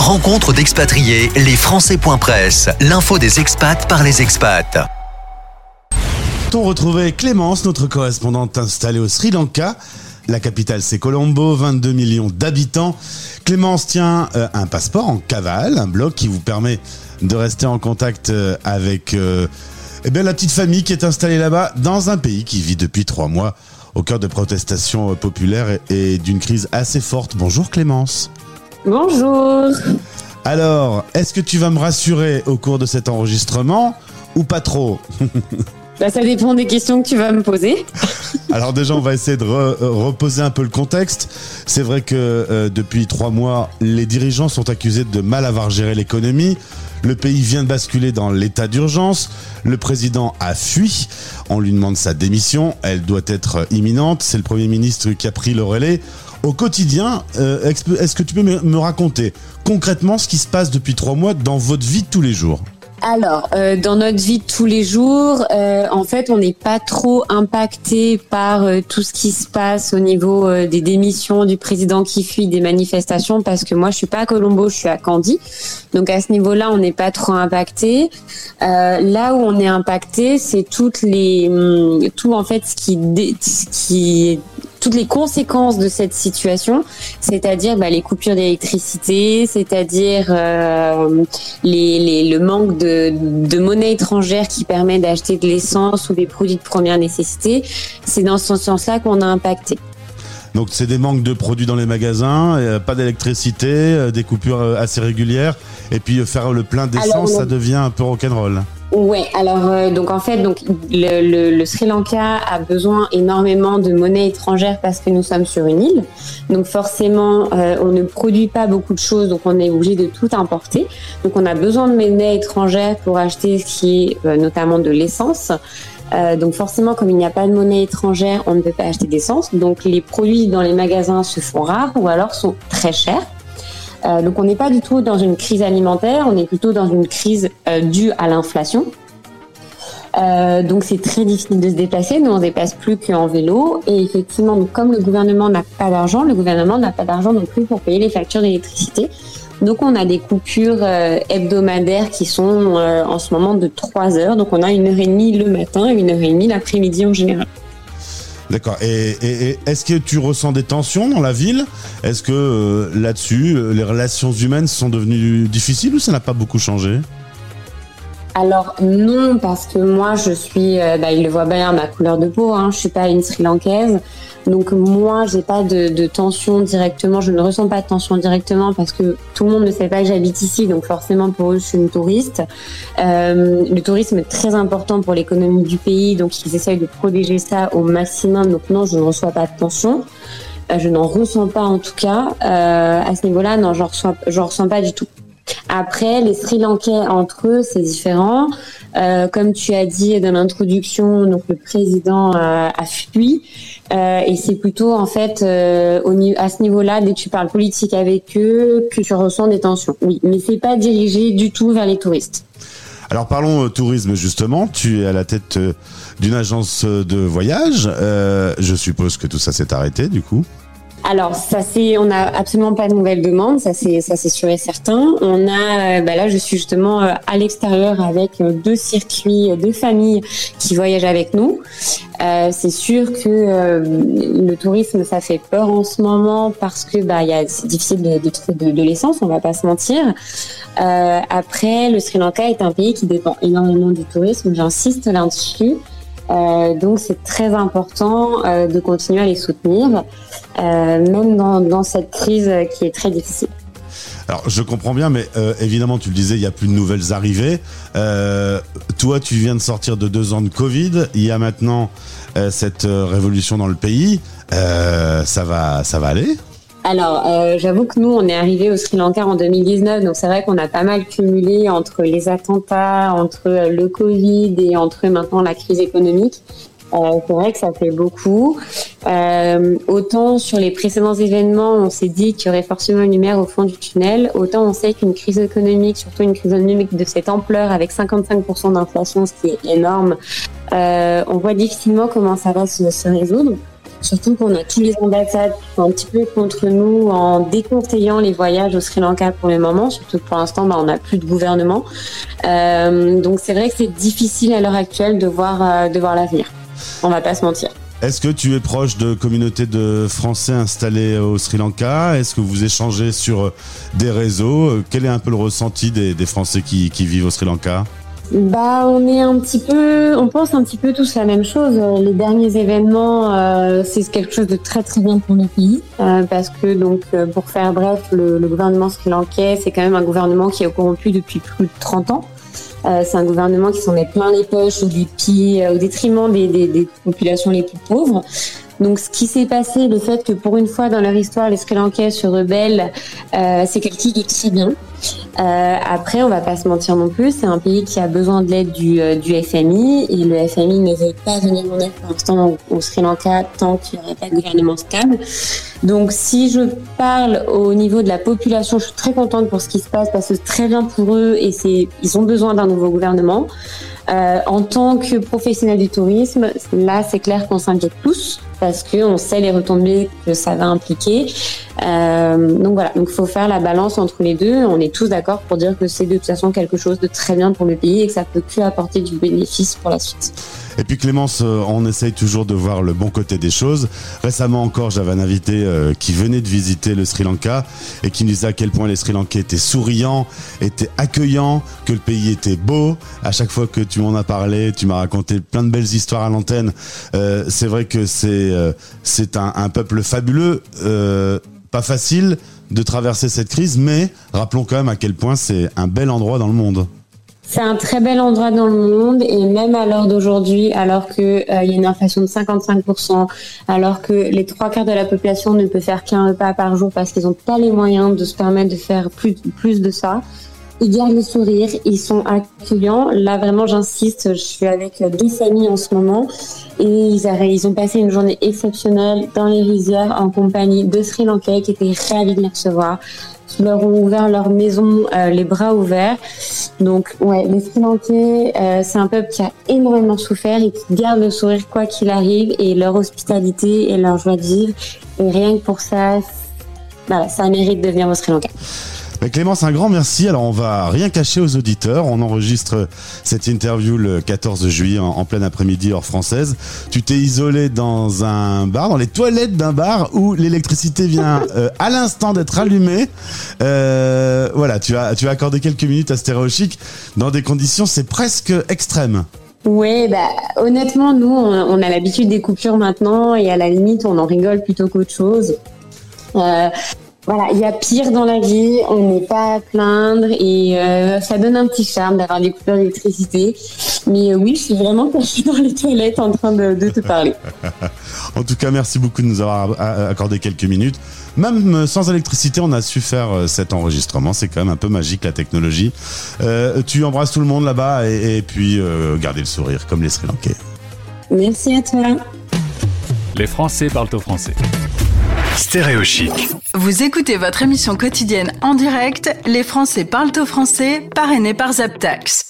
Rencontre d'expatriés, les Français.press, l'info des expats par les expats. On retrouvait Clémence, notre correspondante installée au Sri Lanka. La capitale, c'est Colombo, 22 millions d'habitants. Clémence tient euh, un passeport en cavale, un bloc qui vous permet de rester en contact euh, avec euh, eh la petite famille qui est installée là-bas dans un pays qui vit depuis trois mois au cœur de protestations populaires et d'une crise assez forte. Bonjour Clémence. Bonjour. Alors, est-ce que tu vas me rassurer au cours de cet enregistrement ou pas trop Bah, ça dépend des questions que tu vas me poser. Alors déjà, on va essayer de re- euh, reposer un peu le contexte. C'est vrai que euh, depuis trois mois, les dirigeants sont accusés de mal avoir géré l'économie. Le pays vient de basculer dans l'état d'urgence. Le président a fui. On lui demande sa démission. Elle doit être imminente. C'est le Premier ministre qui a pris le relais. Au quotidien, euh, est-ce que tu peux me raconter concrètement ce qui se passe depuis trois mois dans votre vie de tous les jours? Alors, euh, dans notre vie de tous les jours, euh, en fait, on n'est pas trop impacté par tout ce qui se passe au niveau des démissions du président qui fuit, des manifestations, parce que moi, je suis pas à Colombo, je suis à Candy. Donc à ce niveau-là, on n'est pas trop impacté. Là où on est impacté, c'est toutes les, hum, tout en fait ce qui, ce qui toutes les conséquences de cette situation, c'est-à-dire bah, les coupures d'électricité, c'est-à-dire euh, les, les- le manque de, de monnaie étrangère qui permet d'acheter de l'essence ou des produits de première nécessité. C'est dans ce sens-là qu'on a impacté. Donc c'est des manques de produits dans les magasins, euh, pas d'électricité, euh, des coupures assez régulières, et puis faire le plein d'essence, ça devient un peu rock'n'roll. Ouais, alors euh, donc en fait donc le, le, le Sri Lanka a besoin énormément de monnaie étrangère parce que nous sommes sur une île. Donc forcément euh, on ne produit pas beaucoup de choses donc on est obligé de tout importer. Donc on a besoin de monnaie étrangère pour acheter ce qui est euh, notamment de l'essence. Euh, donc forcément comme il n'y a pas de monnaie étrangère on ne peut pas acheter d'essence. Donc les produits dans les magasins se font rares ou alors sont très chers. Euh, donc on n'est pas du tout dans une crise alimentaire, on est plutôt dans une crise euh, due à l'inflation. Euh, donc c'est très difficile de se déplacer, nous on se déplace plus qu'en vélo et effectivement comme le gouvernement n'a pas d'argent, le gouvernement n'a pas d'argent non plus pour payer les factures d'électricité. Donc on a des coupures hebdomadaires qui sont en ce moment de 3 heures, donc on a une heure et demie le matin et une heure et demie l'après-midi en général. D'accord. Et, est-ce que tu ressens des tensions dans la ville? Est-ce que euh, là-dessus, euh, les relations humaines sont devenues difficiles ou ça n'a pas beaucoup changé? Alors non, parce que moi je suis, euh, bah, il le voit bien ma couleur de peau, hein, je suis pas une Sri Lankaise, donc moi j'ai pas de, de tension directement, je ne ressens pas de tension directement parce que tout le monde ne sait pas que j'habite ici, donc forcément pour eux je suis une touriste. Euh, le tourisme est très important pour l'économie du pays, donc ils essayent de protéger ça au maximum, donc non je ne reçois pas de tension. Euh, Je n'en ressens pas en tout cas. Euh, à ce niveau-là, non, j'en ressens, ressens pas du tout. Après, les Sri Lankais entre eux, c'est différent. Euh, comme tu as dit dans l'introduction, donc le président euh, a fui, Euh, et c'est plutôt en fait au à ce niveau-là, dès que tu parles politique avec eux, que tu ressens des tensions. Oui, mais c'est pas dirigé du tout vers les touristes. Alors parlons tourisme justement. Tu es à la tête d'une agence de voyage. Je suppose que tout ça s'est arrêté du coup. Alors ça c'est, on n'a absolument pas de nouvelles demandes, ça c'est ça c'est sûr et certain. On a, euh, bah là je suis justement euh, à l'extérieur avec euh, deux circuits, deux familles qui voyagent avec nous. Euh, c'est sûr que euh, le tourisme ça fait peur en ce moment parce que bah y a c'est difficile de, de trouver de, de l'essence, on va pas se mentir. Euh, après le Sri Lanka est un pays qui dépend énormément du tourisme, j'insiste là-dessus. Euh, donc c'est très important euh, de continuer à les soutenir, euh, même dans, cette crise qui est très difficile. Alors je comprends bien, mais évidemment tu le disais, il y a plus de nouvelles arrivées. Toi, tu viens de sortir de deux ans de Covid. Il y a maintenant cette révolution dans le pays. Ça va, ça va aller? Alors, euh, j'avoue que nous, on est arrivé au Sri Lanka en 2019, donc c'est vrai qu'on a pas mal cumulé entre les attentats, entre euh, le Covid et entre maintenant la crise économique. Euh, c'est vrai que ça fait beaucoup. Euh, autant sur les précédents événements, on s'est dit qu'il y aurait forcément une lumière au fond du tunnel. Autant on sait qu'une crise économique, surtout une crise économique de cette ampleur, avec 55% d'inflation, ce qui est énorme, euh, on voit difficilement comment ça va se, se résoudre. Surtout qu'on a tous les ambassades qui sont un petit peu contre nous en déconseillant les voyages au Sri Lanka pour le moment. Surtout que pour l'instant, bah, on n'a plus de gouvernement. Euh, donc c'est vrai que c'est difficile à l'heure actuelle de voir, euh, voir l'avenir. On va pas se mentir. Est-ce que tu es proche de communautés de Français installés au Sri Lanka? Est-ce que vous échangez sur euh, des réseaux? Quel est un peu le ressenti des, Français qui vivent au Sri Lanka? Bah, on est un petit peu, on pense un petit peu tous la même chose. Les derniers événements, euh, c'est quelque chose de très très bien pour le pays, euh, parce que donc, euh, pour faire bref, le, le gouvernement sri-lankais, c'est quand même un gouvernement qui est corrompu depuis plus de 30 ans. C'est un gouvernement qui s'en met plein les poches au, dépit, au détriment des, populations les plus pauvres. Donc, ce qui s'est passé, le fait que pour une fois dans leur histoire, les Sri Lankais se rebellent, c'est quelque chose de très bien. Euh, après, on va pas se mentir non plus, c'est un pays qui a besoin de l'aide du, euh, FMI et le FMI ne veut pas venir en aide pour l'instant au Sri Lanka tant qu'il n'y aurait pas de gouvernement stable. Donc, si je parle au niveau de la population, je suis très contente pour ce qui se passe parce que c'est très bien pour eux et ils ont besoin d'un nouveau gouvernement. Euh, en tant que professionnel du tourisme, là, c'est clair qu'on s'inquiète tous parce qu'on sait les retombées que ça va impliquer. Euh, donc voilà, donc faut faire la balance entre les deux. On est tous d'accord pour dire que c'est de toute façon quelque chose de très bien pour le pays et que ça peut que apporter du bénéfice pour la suite. Et puis Clémence, euh, on essaye toujours de voir le bon côté des choses. Récemment encore, j'avais un invité euh, qui venait de visiter le Sri Lanka et qui nous disait à quel point les Sri Lankais étaient souriants, étaient accueillants, que le pays était beau. À chaque fois que tu m'en as parlé, tu m'as raconté plein de belles histoires à l'antenne. Euh, c'est vrai que c'est c'est un, un, peuple fabuleux, pas facile de traverser cette crise, mais rappelons quand même à quel point c'est un bel endroit dans le monde. C'est un très bel endroit dans le monde et même à l'heure d'aujourd'hui, alors qu'il euh, y a une inflation de 55%, alors que les trois quarts de la population ne peut faire qu'un repas par jour parce qu'ils n'ont pas les moyens de se permettre de faire plus, plus de ça. Ils gardent le sourire, ils sont accueillants. Là, vraiment, j'insiste, je suis avec deux familles en ce moment et ils, ont passé une journée exceptionnelle dans les rizières en compagnie de Sri Lankais qui étaient ravis de les recevoir qui leur ont ouvert leur maison euh, les bras ouverts. Donc ouais, les Sri Lankais, euh, c'est un peuple qui a énormément souffert et qui garde le sourire quoi qu'il arrive et leur hospitalité et leur joie de vivre. Et rien que pour ça, voilà, ça mérite de venir au Sri Lanka. Clémence, un grand merci. Alors, on va rien cacher aux auditeurs. On enregistre cette interview le 14 juillet en, plein après-midi hors française. Tu t'es isolé dans un bar, dans les toilettes d'un bar où l'électricité vient euh, à l'instant d'être allumée. Euh, voilà, tu as, tu as accordé quelques minutes à Stéréo dans des conditions, c'est presque extrême. Oui, bah, honnêtement, nous, on, a l'habitude des coupures maintenant et à la limite, on en rigole plutôt qu'autre chose. Euh, voilà, il y a pire dans la vie, on n'est pas à plaindre et euh, ça donne un petit charme d'avoir des coupures d'électricité. Mais euh, oui, je suis vraiment suis dans les toilettes en train de, te parler. en tout cas, merci beaucoup de nous avoir accordé quelques minutes. Même euh, sans électricité, on a su faire cet enregistrement. C'est quand même un peu magique la technologie. tu embrasses tout le monde là-bas et, et puis gardez le sourire comme les Sri Lankais. Merci à toi. Les Français parlent au français. Stéréochic. Vous écoutez votre émission quotidienne en direct, Les Français parlent au français, parrainé par Zaptax.